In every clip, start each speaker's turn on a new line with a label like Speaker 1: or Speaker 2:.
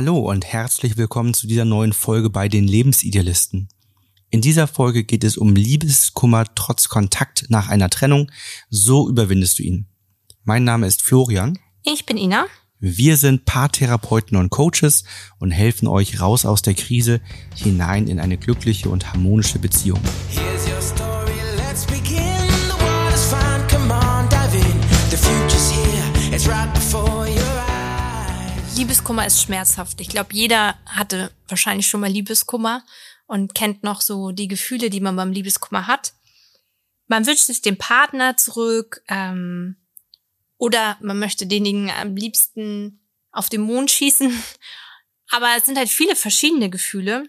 Speaker 1: Hallo und herzlich willkommen zu dieser neuen Folge bei den Lebensidealisten. In dieser Folge geht es um Liebeskummer trotz Kontakt nach einer Trennung. So überwindest du ihn. Mein Name ist Florian.
Speaker 2: Ich bin Ina.
Speaker 1: Wir sind Paartherapeuten und Coaches und helfen euch raus aus der Krise hinein in eine glückliche und harmonische Beziehung.
Speaker 2: Liebeskummer ist schmerzhaft. Ich glaube, jeder hatte wahrscheinlich schon mal Liebeskummer und kennt noch so die Gefühle, die man beim Liebeskummer hat. Man wünscht sich den Partner zurück, ähm, oder man möchte denjenigen am liebsten auf den Mond schießen. Aber es sind halt viele verschiedene Gefühle,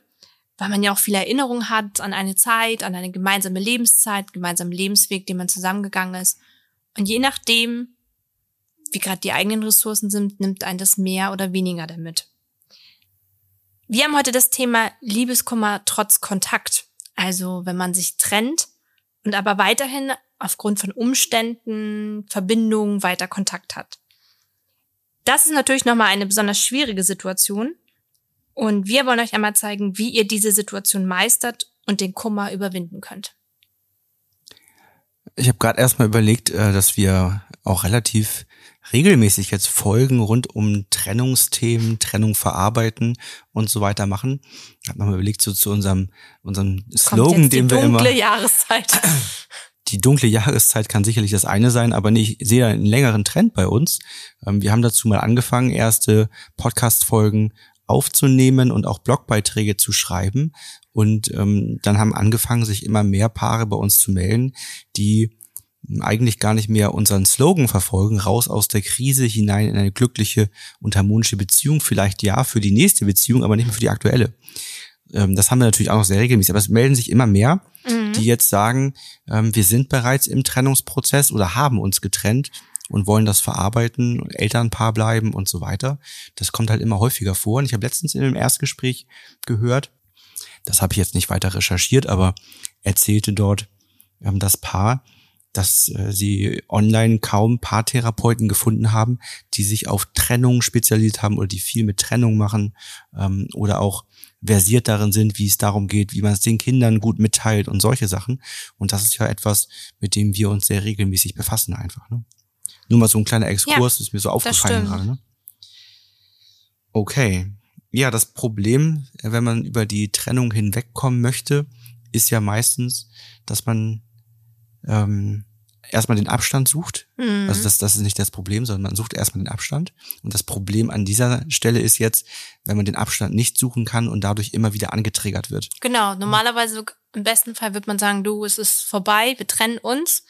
Speaker 2: weil man ja auch viele Erinnerungen hat an eine Zeit, an eine gemeinsame Lebenszeit, gemeinsamen Lebensweg, den man zusammengegangen ist. Und je nachdem, wie gerade die eigenen Ressourcen sind, nimmt ein das mehr oder weniger damit. Wir haben heute das Thema Liebeskummer trotz Kontakt. Also wenn man sich trennt und aber weiterhin aufgrund von Umständen, Verbindungen weiter Kontakt hat. Das ist natürlich nochmal eine besonders schwierige Situation. Und wir wollen euch einmal zeigen, wie ihr diese Situation meistert und den Kummer überwinden könnt.
Speaker 1: Ich habe gerade erstmal überlegt, äh, dass wir auch relativ regelmäßig jetzt Folgen rund um Trennungsthemen, Trennung verarbeiten und so weiter machen. Ich habe nochmal überlegt, so zu unserem, unserem Slogan, den wir immer.
Speaker 2: Jahreszeit.
Speaker 1: die dunkle Jahreszeit kann sicherlich das eine sein, aber ich sehe einen längeren Trend bei uns. Ähm, wir haben dazu mal angefangen, erste Podcast-Folgen aufzunehmen und auch Blogbeiträge zu schreiben. Und ähm, dann haben angefangen, sich immer mehr Paare bei uns zu melden, die eigentlich gar nicht mehr unseren Slogan verfolgen, raus aus der Krise hinein in eine glückliche und harmonische Beziehung, vielleicht ja für die nächste Beziehung, aber nicht mehr für die aktuelle. Ähm, das haben wir natürlich auch noch sehr regelmäßig, aber es melden sich immer mehr, mhm. die jetzt sagen, ähm, wir sind bereits im Trennungsprozess oder haben uns getrennt und wollen das verarbeiten, Elternpaar bleiben und so weiter. Das kommt halt immer häufiger vor. Und ich habe letztens in einem Erstgespräch gehört, das habe ich jetzt nicht weiter recherchiert, aber erzählte dort ähm, das Paar, dass äh, sie online kaum Paartherapeuten gefunden haben, die sich auf Trennung spezialisiert haben oder die viel mit Trennung machen ähm, oder auch versiert darin sind, wie es darum geht, wie man es den Kindern gut mitteilt und solche Sachen. Und das ist ja etwas, mit dem wir uns sehr regelmäßig befassen einfach. Ne? Nur mal so ein kleiner Exkurs, ja, ist mir so aufgefallen gerade. Ne? Okay. Ja, das Problem, wenn man über die Trennung hinwegkommen möchte, ist ja meistens, dass man ähm, erstmal den Abstand sucht. Mhm. Also das, das ist nicht das Problem, sondern man sucht erstmal den Abstand. Und das Problem an dieser Stelle ist jetzt, wenn man den Abstand nicht suchen kann und dadurch immer wieder angetriggert wird.
Speaker 2: Genau, normalerweise im besten Fall wird man sagen, du, es ist vorbei, wir trennen uns.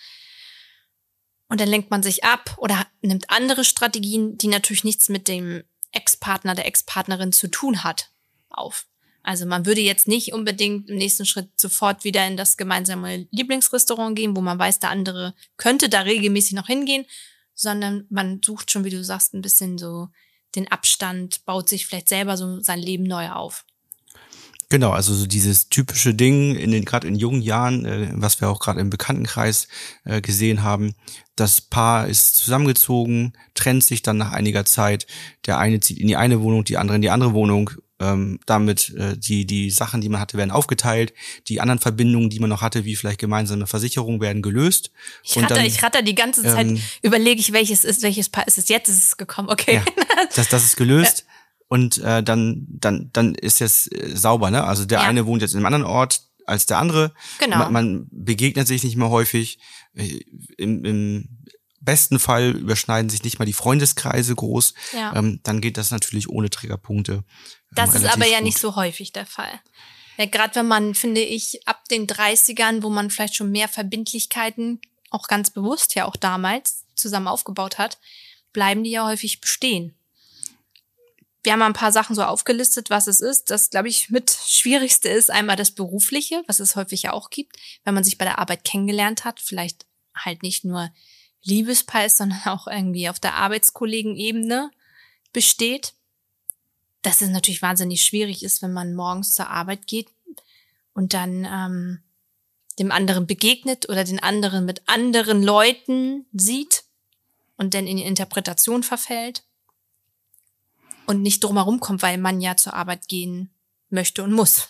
Speaker 2: Und dann lenkt man sich ab oder nimmt andere Strategien, die natürlich nichts mit dem Ex-Partner, der Ex-Partnerin zu tun hat, auf. Also man würde jetzt nicht unbedingt im nächsten Schritt sofort wieder in das gemeinsame Lieblingsrestaurant gehen, wo man weiß, der andere könnte da regelmäßig noch hingehen, sondern man sucht schon, wie du sagst, ein bisschen so den Abstand, baut sich vielleicht selber so sein Leben neu auf.
Speaker 1: Genau, also so dieses typische Ding in den gerade in jungen Jahren, äh, was wir auch gerade im Bekanntenkreis äh, gesehen haben. Das Paar ist zusammengezogen, trennt sich dann nach einiger Zeit. Der eine zieht in die eine Wohnung, die andere in die andere Wohnung ähm, damit äh, die die Sachen, die man hatte, werden aufgeteilt. Die anderen Verbindungen, die man noch hatte, wie vielleicht gemeinsame Versicherungen, werden gelöst.
Speaker 2: Ich ratter, dann, ich ratter die ganze Zeit, ähm, überlege ich, welches ist, welches Paar ist es jetzt, ist es gekommen, okay. Ja,
Speaker 1: das, das ist gelöst. Ja. Und äh, dann, dann, dann ist es äh, sauber, ne? Also der ja. eine wohnt jetzt in einem anderen Ort als der andere.
Speaker 2: Genau.
Speaker 1: Man, man begegnet sich nicht mehr häufig. Äh, Im, im besten Fall überschneiden sich nicht mal die Freundeskreise groß. Ja. Ähm, dann geht das natürlich ohne Triggerpunkte. Ähm,
Speaker 2: das ist aber ja gut. nicht so häufig der Fall. Ja, Gerade wenn man, finde ich, ab den 30ern, wo man vielleicht schon mehr Verbindlichkeiten, auch ganz bewusst ja auch damals, zusammen aufgebaut hat, bleiben die ja häufig bestehen. Wir haben ein paar Sachen so aufgelistet, was es ist. Das, glaube ich, mit Schwierigste ist einmal das Berufliche, was es häufig ja auch gibt, wenn man sich bei der Arbeit kennengelernt hat, vielleicht halt nicht nur Liebespaar ist, sondern auch irgendwie auf der Arbeitskollegenebene besteht. Dass es natürlich wahnsinnig schwierig ist, wenn man morgens zur Arbeit geht und dann ähm, dem anderen begegnet oder den anderen mit anderen Leuten sieht und dann in die Interpretation verfällt. und nicht drumherum kommt, weil man ja zur Arbeit gehen möchte und muss.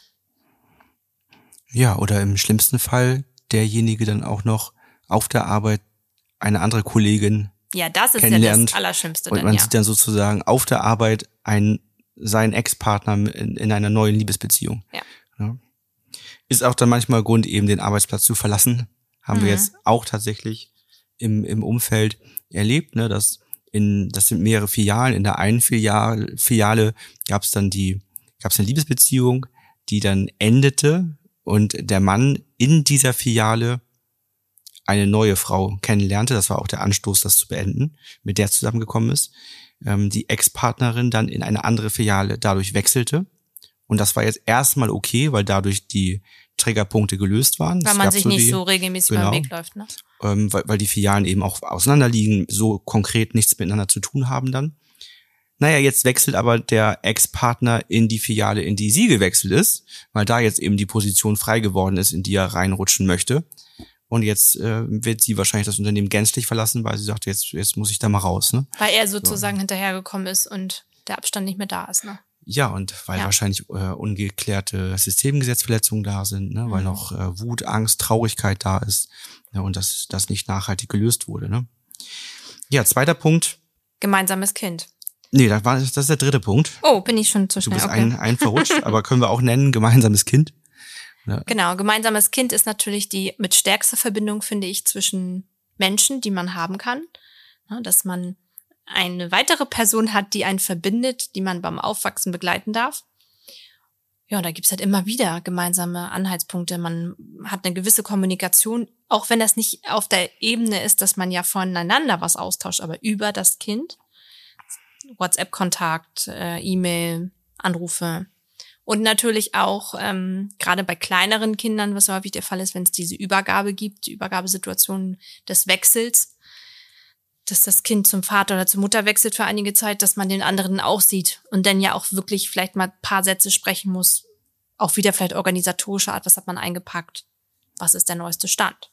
Speaker 1: Ja, oder im schlimmsten Fall derjenige dann auch noch auf der Arbeit eine andere Kollegin
Speaker 2: Ja, das ist ja
Speaker 1: kennenlernt
Speaker 2: das Allerschlimmste
Speaker 1: und man
Speaker 2: ja.
Speaker 1: sieht dann sozusagen auf der Arbeit einen, seinen Ex-Partner in, in einer neuen Liebesbeziehung.
Speaker 2: Ja.
Speaker 1: Ist auch dann manchmal Grund, eben den Arbeitsplatz zu verlassen. Haben
Speaker 2: Mhm.
Speaker 1: wir jetzt auch tatsächlich im, im Umfeld erlebt, ne, dass in, das sind mehrere Filialen. In der einen Filiale, Filiale gab es dann die, gab es eine Liebesbeziehung, die dann endete und der Mann in dieser Filiale eine neue Frau kennenlernte. Das war auch der Anstoß, das zu beenden, mit der zusammengekommen ist. Ähm, die Ex-Partnerin dann in eine andere Filiale dadurch wechselte. Und das war jetzt erstmal okay, weil dadurch die Triggerpunkte gelöst waren.
Speaker 2: Weil
Speaker 1: Es
Speaker 2: man sich
Speaker 1: so
Speaker 2: nicht
Speaker 1: die,
Speaker 2: so regelmäßig
Speaker 1: genau.
Speaker 2: über den Weg läuft, ne?
Speaker 1: ähm, weil, weil die Filialen eben auch auseinanderliegen, so konkret nichts miteinander zu tun haben dann. Naja, jetzt wechselt aber der Ex-Partner in die Filiale, in die sie gewechselt ist, weil da jetzt eben die Position frei geworden ist, in die er reinrutschen möchte. Und jetzt äh, wird sie wahrscheinlich das Unternehmen gänzlich verlassen, weil sie sagt, jetzt, jetzt muss ich da mal raus. Ne?
Speaker 2: Weil er sozusagen hinterhergekommen ist und der Abstand nicht mehr da ist, ne?
Speaker 1: Ja, und weil
Speaker 2: Ja.
Speaker 1: wahrscheinlich äh, ungeklärte Systemgesetzverletzungen da sind, ne? weil
Speaker 2: Mhm.
Speaker 1: noch äh, Wut, Angst, Traurigkeit da ist ne? und das, das nicht nachhaltig gelöst wurde. Ne? Ja, zweiter Punkt.
Speaker 2: Gemeinsames Kind.
Speaker 1: Nee, das, war, das ist der dritte Punkt.
Speaker 2: Oh, bin ich schon zu
Speaker 1: Du
Speaker 2: schnell.
Speaker 1: bist
Speaker 2: Okay.
Speaker 1: ein, ein verrutscht, aber können wir auch nennen, gemeinsames Kind.
Speaker 2: Genau, gemeinsames Kind ist natürlich die mit stärkste Verbindung, finde ich, zwischen Menschen, die man haben kann. Ja, dass man eine weitere Person hat, die einen verbindet, die man beim Aufwachsen begleiten darf. Ja, da gibt's halt immer wieder gemeinsame Anhaltspunkte. Man hat eine gewisse Kommunikation, auch wenn das nicht auf der Ebene ist, dass man ja voneinander was austauscht, aber über das Kind. WhatsApp-Kontakt, äh, E-Mail, Anrufe. Und natürlich auch, ähm, gerade bei kleineren Kindern, was häufig der Fall ist, wenn es diese Übergabe gibt, die Übergabesituation des Wechsels, dass das Kind zum Vater oder zur Mutter wechselt für einige Zeit, dass man den anderen auch sieht und dann ja auch wirklich vielleicht mal paar Sätze sprechen muss. Auch wieder vielleicht organisatorische Art, was hat man eingepackt? Was ist der neueste Stand?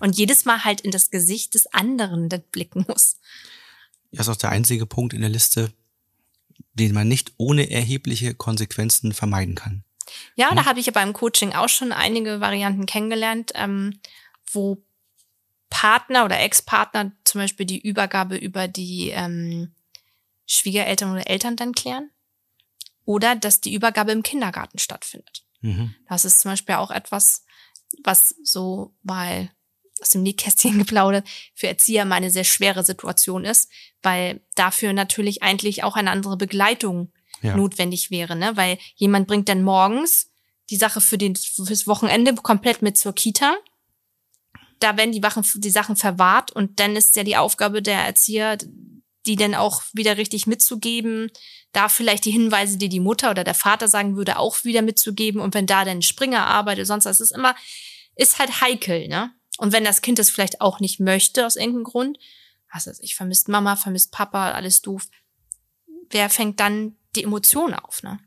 Speaker 2: Und jedes Mal halt in das Gesicht des anderen blicken muss.
Speaker 1: Das ist auch der einzige Punkt in der Liste, den man nicht ohne erhebliche Konsequenzen vermeiden kann.
Speaker 2: Ja, da habe ich ja beim Coaching auch schon einige Varianten kennengelernt, ähm, wo Partner oder Ex-Partner zum Beispiel die Übergabe über die ähm, Schwiegereltern oder Eltern dann klären. Oder dass die Übergabe im Kindergarten stattfindet.
Speaker 1: Mhm.
Speaker 2: Das ist zum Beispiel auch etwas, was so mal aus dem Nähkästchen geplaudert für Erzieher mal eine sehr schwere Situation ist, weil dafür natürlich eigentlich auch eine andere Begleitung
Speaker 1: Ja.
Speaker 2: notwendig wäre, ne? Weil jemand bringt dann morgens die Sache für den fürs Wochenende komplett mit zur Kita. Da werden die, Wachen, die Sachen verwahrt und dann ist ja die Aufgabe der Erzieher, die dann auch wieder richtig mitzugeben, da vielleicht die Hinweise, die die Mutter oder der Vater sagen würde, auch wieder mitzugeben und wenn da dann Springer arbeitet, sonst was, ist immer, ist halt heikel, ne? Und wenn das Kind das vielleicht auch nicht möchte aus irgendeinem Grund, was weiß ich, vermisst Mama, vermisst Papa, alles doof, wer fängt dann die Emotionen auf, ne?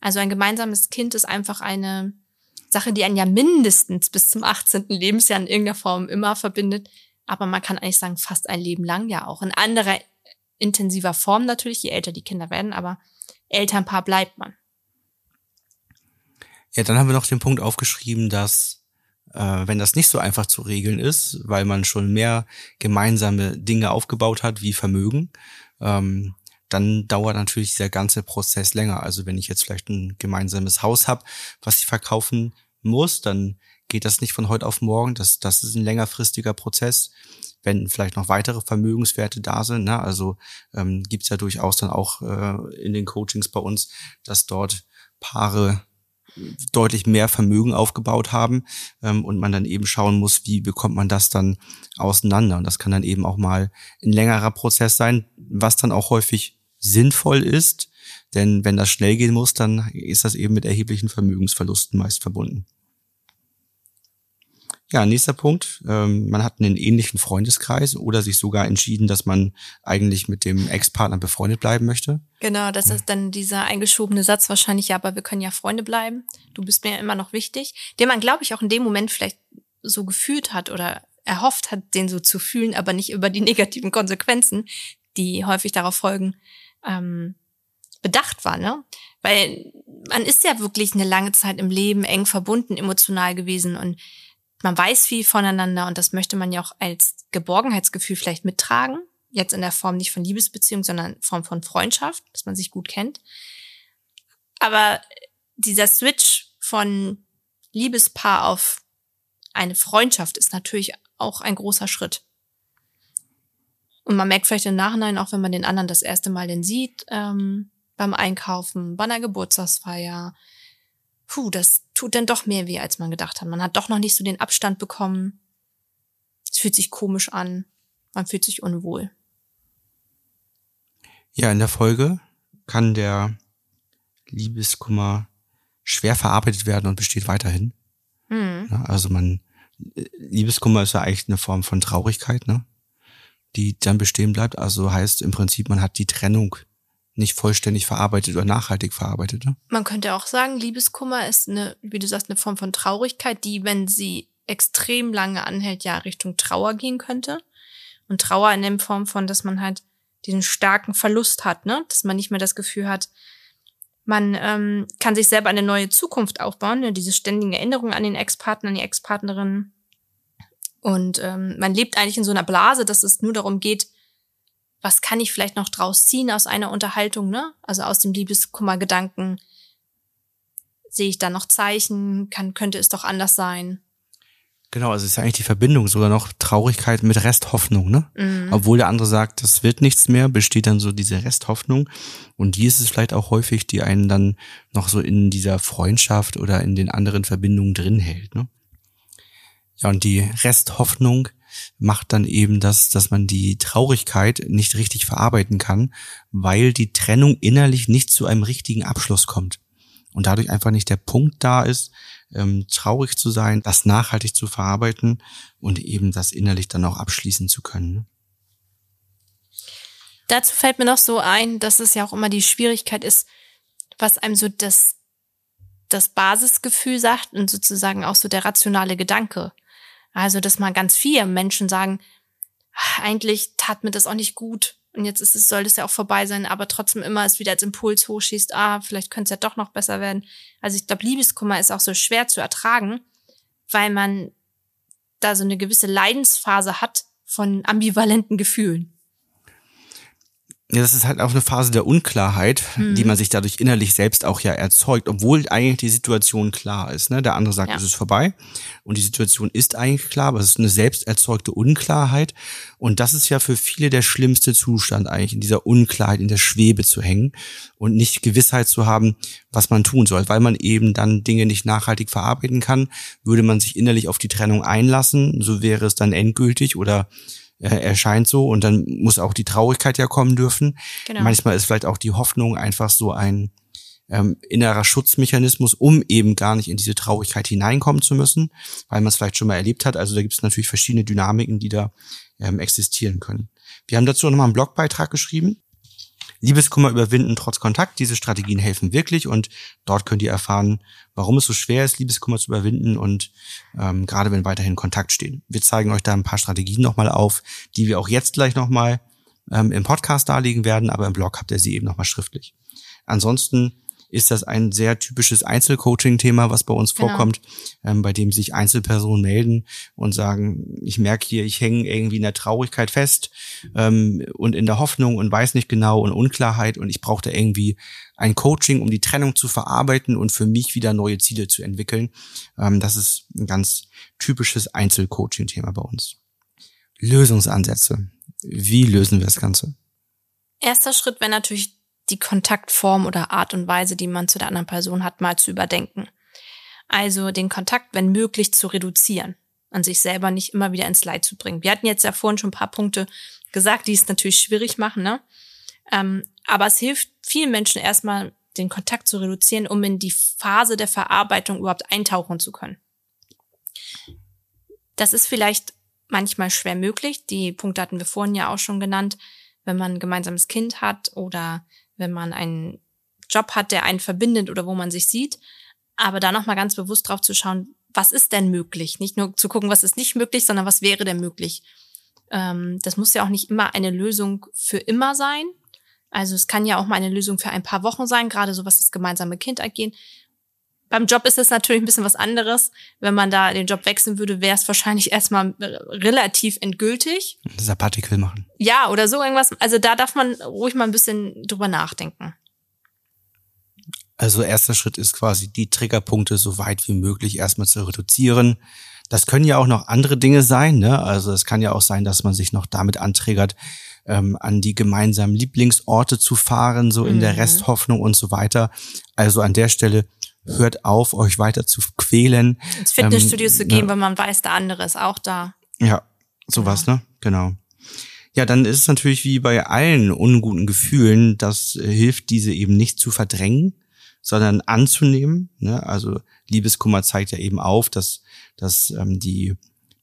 Speaker 2: Also ein gemeinsames Kind ist einfach eine Sache, die einen ja mindestens bis zum 18. Lebensjahr in irgendeiner Form immer verbindet. Aber man kann eigentlich sagen, fast ein Leben lang ja auch. In anderer intensiver Form natürlich, je älter die Kinder werden, aber Elternpaar bleibt man.
Speaker 1: Ja, dann haben wir noch den Punkt aufgeschrieben, dass äh, wenn das nicht so einfach zu regeln ist, weil man schon mehr gemeinsame Dinge aufgebaut hat, wie Vermögen, ähm, dann dauert natürlich dieser ganze Prozess länger. Also wenn ich jetzt vielleicht ein gemeinsames Haus habe, was ich verkaufen muss, dann geht das nicht von heute auf morgen. Das, das ist ein längerfristiger Prozess. Wenn vielleicht noch weitere Vermögenswerte da sind, ne? also ähm, gibt's ja durchaus dann auch äh, in den Coachings bei uns, dass dort Paare deutlich mehr Vermögen aufgebaut haben ähm, und man dann eben schauen muss, wie bekommt man das dann auseinander. Und das kann dann eben auch mal ein längerer Prozess sein, was dann auch häufig sinnvoll ist, denn wenn das schnell gehen muss, dann ist das eben mit erheblichen Vermögensverlusten meist verbunden. Ja, nächster Punkt. Ähm, man hat einen ähnlichen Freundeskreis oder sich sogar entschieden, dass man eigentlich mit dem Ex-Partner befreundet bleiben möchte.
Speaker 2: Genau, das ist dann dieser eingeschobene Satz wahrscheinlich, ja, aber wir können ja Freunde bleiben. Du bist mir ja immer noch wichtig. Den man, glaube ich, auch in dem Moment vielleicht so gefühlt hat oder erhofft hat, den so zu fühlen, aber nicht über die negativen Konsequenzen, die häufig darauf folgen, ähm, bedacht war, ne? Weil man ist ja wirklich eine lange Zeit im Leben eng verbunden, emotional gewesen und man weiß viel voneinander und das möchte man ja auch als Geborgenheitsgefühl vielleicht mittragen. Jetzt in der Form nicht von Liebesbeziehung, sondern in Form von Freundschaft, dass man sich gut kennt. Aber dieser Switch von Liebespaar auf eine Freundschaft ist natürlich auch ein großer Schritt. Und man merkt vielleicht im Nachhinein, auch wenn man den anderen das erste Mal denn sieht, ähm, beim Einkaufen, bei einer Geburtstagsfeier, puh, das tut dann doch mehr weh, als man gedacht hat. Man hat doch noch nicht so den Abstand bekommen. Es fühlt sich komisch an. Man fühlt sich unwohl.
Speaker 1: Ja, in der Folge kann der Liebeskummer schwer verarbeitet werden und besteht weiterhin. Mhm. also man, Liebeskummer ist ja eigentlich eine Form von Traurigkeit, ne? Die dann bestehen bleibt. Also heißt im Prinzip, man hat die Trennung nicht vollständig verarbeitet oder nachhaltig verarbeitet. Ne?
Speaker 2: Man könnte auch sagen, Liebeskummer ist eine, wie du sagst, eine Form von Traurigkeit, die, wenn sie extrem lange anhält, ja Richtung Trauer gehen könnte. Und Trauer in der Form von, dass man halt diesen starken Verlust hat, ne? Dass man nicht mehr das Gefühl hat, man ähm, kann sich selber eine neue Zukunft aufbauen, ne? diese ständigen Erinnerungen an den Ex-Partner, an die Ex-Partnerin. Und ähm, man lebt eigentlich in so einer Blase, dass es nur darum geht, was kann ich vielleicht noch draus ziehen aus einer Unterhaltung, ne? Also aus dem Liebeskummergedanken. Sehe ich da noch Zeichen? Kann, könnte es doch anders sein?
Speaker 1: Genau, also es ist eigentlich die Verbindung, sogar noch Traurigkeit mit Resthoffnung, ne? Mhm. Obwohl der andere sagt, das wird nichts mehr, besteht dann so diese Resthoffnung. Und die ist es vielleicht auch häufig, die einen dann noch so in dieser Freundschaft oder in den anderen Verbindungen drin hält, ne? Ja, und die Resthoffnung macht dann eben das, dass man die Traurigkeit nicht richtig verarbeiten kann, weil die Trennung innerlich nicht zu einem richtigen Abschluss kommt. Und dadurch einfach nicht der Punkt da ist, ähm, traurig zu sein, das nachhaltig zu verarbeiten und eben das innerlich dann auch abschließen zu können.
Speaker 2: Dazu fällt mir noch so ein, dass es ja auch immer die Schwierigkeit ist, was einem so das, das Basisgefühl sagt und sozusagen auch so der rationale Gedanke. Also, dass mal ganz viele Menschen sagen, eigentlich tat mir das auch nicht gut. Und jetzt ist es, soll es ja auch vorbei sein, aber trotzdem immer es wieder als Impuls hochschießt, ah, vielleicht könnte es ja doch noch besser werden. Also ich glaube, Liebeskummer ist auch so schwer zu ertragen, weil man da so eine gewisse Leidensphase hat von ambivalenten Gefühlen.
Speaker 1: Ja, das ist halt auch eine Phase der Unklarheit, mhm. die man sich dadurch innerlich selbst auch ja erzeugt, obwohl eigentlich die Situation klar ist. Ne? Der andere sagt, ja. es ist vorbei und die Situation ist eigentlich klar, aber es ist eine selbst erzeugte Unklarheit. Und das ist ja für viele der schlimmste Zustand eigentlich, in dieser Unklarheit, in der Schwebe zu hängen und nicht Gewissheit zu haben, was man tun soll. Weil man eben dann Dinge nicht nachhaltig verarbeiten kann, würde man sich innerlich auf die Trennung einlassen, so wäre es dann endgültig oder erscheint so und dann muss auch die Traurigkeit ja kommen dürfen. Genau. Manchmal ist vielleicht auch die Hoffnung einfach so ein ähm, innerer Schutzmechanismus, um eben gar nicht in diese Traurigkeit hineinkommen zu müssen, weil man es vielleicht schon mal erlebt hat. Also da gibt es natürlich verschiedene Dynamiken, die da ähm, existieren können. Wir haben dazu nochmal einen Blogbeitrag geschrieben. Liebeskummer überwinden trotz Kontakt. Diese Strategien helfen wirklich und dort könnt ihr erfahren, warum es so schwer ist, Liebeskummer zu überwinden und ähm, gerade wenn weiterhin Kontakt stehen. Wir zeigen euch da ein paar Strategien nochmal auf, die wir auch jetzt gleich nochmal ähm, im Podcast darlegen werden, aber im Blog habt ihr sie eben nochmal schriftlich. Ansonsten ist das ein sehr typisches Einzelcoaching-Thema, was bei uns genau. vorkommt, ähm, bei dem sich Einzelpersonen melden und sagen, ich merke hier, ich hänge irgendwie in der Traurigkeit fest ähm, und in der Hoffnung und weiß nicht genau und Unklarheit und ich brauche da irgendwie ein Coaching, um die Trennung zu verarbeiten und für mich wieder neue Ziele zu entwickeln. Ähm, das ist ein ganz typisches Einzelcoaching-Thema bei uns. Lösungsansätze. Wie lösen wir das Ganze?
Speaker 2: Erster Schritt wäre natürlich die Kontaktform oder Art und Weise, die man zu der anderen Person hat, mal zu überdenken. Also den Kontakt, wenn möglich, zu reduzieren und sich selber nicht immer wieder ins Leid zu bringen. Wir hatten jetzt ja vorhin schon ein paar Punkte gesagt, die es natürlich schwierig machen, ne? Ähm, aber es hilft vielen Menschen erstmal, den Kontakt zu reduzieren, um in die Phase der Verarbeitung überhaupt eintauchen zu können. Das ist vielleicht manchmal schwer möglich. Die Punkte hatten wir vorhin ja auch schon genannt. Wenn man ein gemeinsames Kind hat oder wenn man einen Job hat, der einen verbindet oder wo man sich sieht. Aber da nochmal ganz bewusst drauf zu schauen, was ist denn möglich? Nicht nur zu gucken, was ist nicht möglich, sondern was wäre denn möglich? Ähm, das muss ja auch nicht immer eine Lösung für immer sein. Also es kann ja auch mal eine Lösung für ein paar Wochen sein, gerade so was das gemeinsame Kind angeht. Beim Job ist es natürlich ein bisschen was anderes. Wenn man da den Job wechseln würde, wäre es wahrscheinlich erstmal relativ endgültig.
Speaker 1: Sabbatical machen.
Speaker 2: Ja, oder so irgendwas. Also da darf man ruhig mal ein bisschen drüber nachdenken.
Speaker 1: Also erster Schritt ist quasi die Triggerpunkte so weit wie möglich erstmal zu reduzieren. Das können ja auch noch andere Dinge sein. Ne? Also es kann ja auch sein, dass man sich noch damit anträgert, ähm, an die gemeinsamen Lieblingsorte zu fahren, so in mhm. der Resthoffnung und so weiter. Also an der Stelle hört auf, euch weiter zu quälen.
Speaker 2: Ins Fitnessstudio ähm, zu gehen, ne? weil man weiß, der andere ist auch da.
Speaker 1: Ja, sowas, ja. ne? Genau. Ja, dann ist es natürlich wie bei allen unguten Gefühlen, das äh, hilft, diese eben nicht zu verdrängen, sondern anzunehmen. Ne? Also Liebeskummer zeigt ja eben auf, dass, dass ähm, die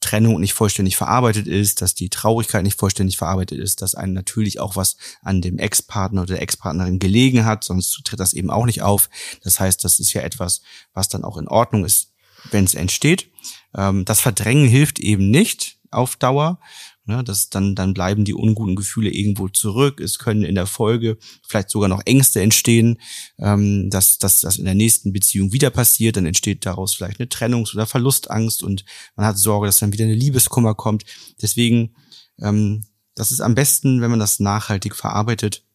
Speaker 1: Trennung nicht vollständig verarbeitet ist, dass die Traurigkeit nicht vollständig verarbeitet ist, dass einem natürlich auch was an dem Ex-Partner oder der Ex-Partnerin gelegen hat, sonst tritt das eben auch nicht auf. Das heißt, das ist ja etwas, was dann auch in Ordnung ist, wenn es entsteht. Ähm, das Verdrängen hilft eben nicht auf Dauer, Ne, das, dann, dann bleiben die unguten Gefühle irgendwo zurück. Es können in der Folge vielleicht sogar noch Ängste entstehen, ähm, dass, dass das in der nächsten Beziehung wieder passiert. Dann entsteht daraus vielleicht eine Trennungs- oder Verlustangst und man hat Sorge, dass dann wieder eine Liebeskummer kommt. Deswegen, ähm, das ist am besten, wenn man das nachhaltig verarbeitet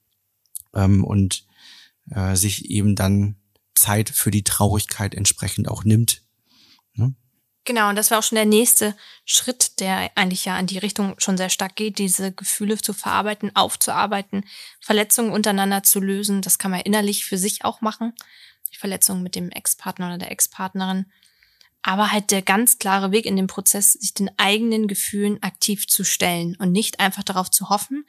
Speaker 1: ähm, und äh, sich eben dann Zeit für die Traurigkeit entsprechend auch nimmt.
Speaker 2: Ne? Genau, und das war auch schon der nächste Schritt, der eigentlich ja in die Richtung schon sehr stark geht, diese Gefühle zu verarbeiten, aufzuarbeiten, Verletzungen untereinander zu lösen. Das kann man innerlich für sich auch machen. Die Verletzungen mit dem Ex-Partner oder der Ex-Partnerin. Aber halt der ganz klare Weg in dem Prozess, sich den eigenen Gefühlen aktiv zu stellen und nicht einfach darauf zu hoffen,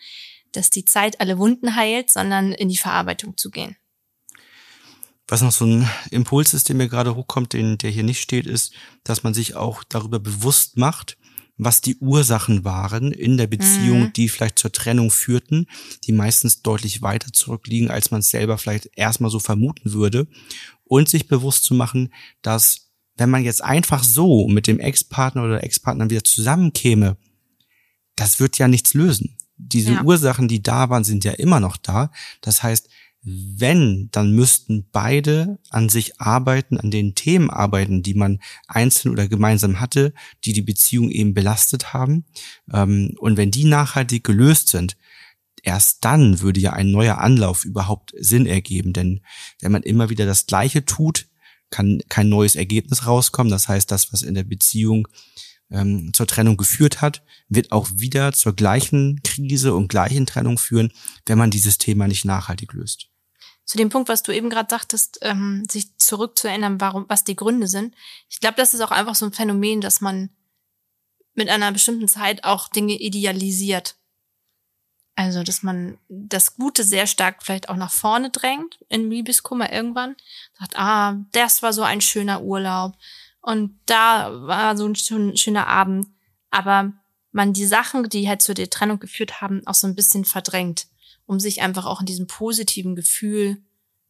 Speaker 2: dass die Zeit alle Wunden heilt, sondern in die Verarbeitung zu gehen.
Speaker 1: Was noch so ein Impuls ist, der mir gerade hochkommt, den, der hier nicht steht, ist, dass man sich auch darüber bewusst macht, was die Ursachen waren in der Beziehung, mhm. die vielleicht zur Trennung führten, die meistens deutlich weiter zurückliegen, als man es selber vielleicht erstmal so vermuten würde. Und sich bewusst zu machen, dass wenn man jetzt einfach so mit dem Ex-Partner oder Ex-Partner wieder zusammenkäme, das wird ja nichts lösen. Diese ja. Ursachen, die da waren, sind ja immer noch da. Das heißt, wenn, dann müssten beide an sich arbeiten, an den Themen arbeiten, die man einzeln oder gemeinsam hatte, die die Beziehung eben belastet haben. Ähm, und wenn die nachhaltig gelöst sind, erst dann würde ja ein neuer Anlauf überhaupt Sinn ergeben. Denn wenn man immer wieder das Gleiche tut, kann kein neues Ergebnis rauskommen. Das heißt, das, was in der Beziehung ähm, zur Trennung geführt hat, wird auch wieder zur gleichen Krise und gleichen Trennung führen, wenn man dieses Thema nicht nachhaltig löst
Speaker 2: zu dem Punkt, was du eben gerade sagtest, ähm, sich zurückzuerinnern, warum, was die Gründe sind. Ich glaube, das ist auch einfach so ein Phänomen, dass man mit einer bestimmten Zeit auch Dinge idealisiert. Also, dass man das Gute sehr stark vielleicht auch nach vorne drängt in Liebeskummer irgendwann. Sagt, ah, das war so ein schöner Urlaub und da war so ein schöner Abend. Aber man die Sachen, die halt zu der Trennung geführt haben, auch so ein bisschen verdrängt um sich einfach auch in diesem positiven Gefühl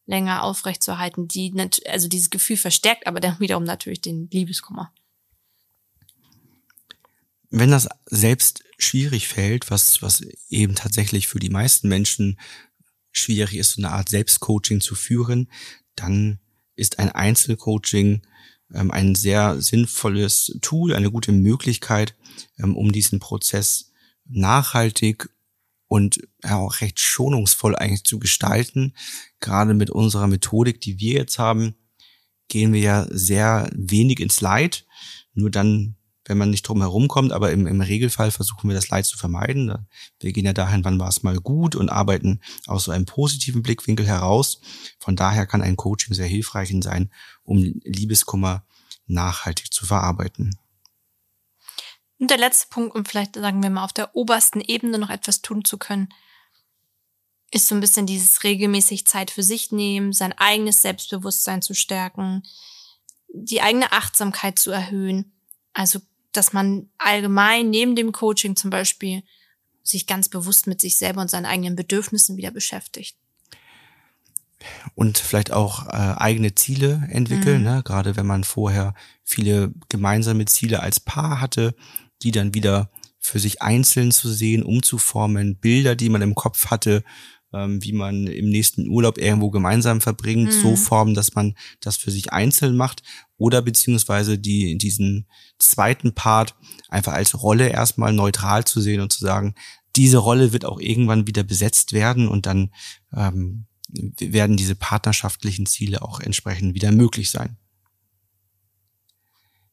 Speaker 2: länger aufrechtzuerhalten, die also dieses Gefühl verstärkt, aber dann wiederum natürlich den Liebeskummer.
Speaker 1: Wenn das selbst schwierig fällt, was, was eben tatsächlich für die meisten Menschen schwierig ist, so eine Art Selbstcoaching zu führen, dann ist ein Einzelcoaching ein sehr sinnvolles Tool, eine gute Möglichkeit, ähm, um diesen Prozess nachhaltig und auch recht schonungsvoll eigentlich zu gestalten. Gerade mit unserer Methodik, die wir jetzt haben, gehen wir ja sehr wenig ins Leid. Nur dann, wenn man nicht drum herum kommt, aber im, im Regelfall versuchen wir das Leid zu vermeiden. Wir gehen ja dahin, wann war es mal gut und arbeiten aus so einem positiven Blickwinkel heraus. Von daher kann ein Coaching sehr hilfreich sein, um Liebeskummer nachhaltig zu verarbeiten.
Speaker 2: Und der letzte Punkt, um vielleicht, sagen wir mal, auf der obersten Ebene noch etwas tun zu können, ist so ein bisschen dieses regelmäßig Zeit für sich nehmen, sein eigenes Selbstbewusstsein zu stärken, die eigene Achtsamkeit zu erhöhen. Also, dass man allgemein neben dem Coaching zum Beispiel sich ganz bewusst mit sich selber und seinen eigenen Bedürfnissen wieder beschäftigt.
Speaker 1: Und vielleicht auch äh, eigene Ziele entwickeln, mhm. ne? gerade wenn man vorher viele gemeinsame Ziele als Paar hatte, die dann wieder für sich einzeln zu sehen, umzuformen, Bilder, die man im Kopf hatte, ähm, wie man im nächsten Urlaub irgendwo gemeinsam verbringt, mhm. so formen, dass man das für sich einzeln macht oder beziehungsweise die, diesen zweiten Part einfach als Rolle erstmal neutral zu sehen und zu sagen, diese Rolle wird auch irgendwann wieder besetzt werden und dann ähm, werden diese partnerschaftlichen Ziele auch entsprechend wieder möglich sein.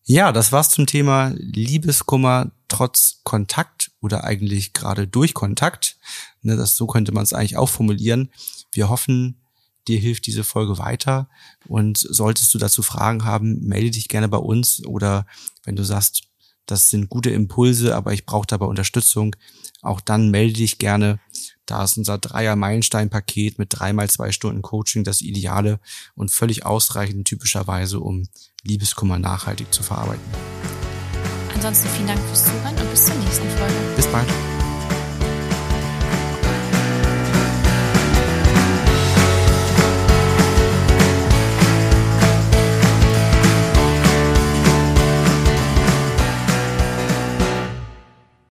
Speaker 1: Ja, das war's zum Thema Liebeskummer trotz Kontakt oder eigentlich gerade durch Kontakt. Ne, das, so könnte man es eigentlich auch formulieren. Wir hoffen, dir hilft diese Folge weiter und solltest du dazu Fragen haben, melde dich gerne bei uns oder wenn du sagst, das sind gute Impulse, aber ich brauche dabei Unterstützung, auch dann melde dich gerne. Da ist unser Dreier-Meilenstein-Paket mit dreimal zwei Stunden Coaching das Ideale und völlig ausreichend typischerweise, um Liebeskummer nachhaltig zu verarbeiten.
Speaker 2: Ansonsten vielen Dank fürs Zuhören und bis zur nächsten Folge.
Speaker 1: Bis bald.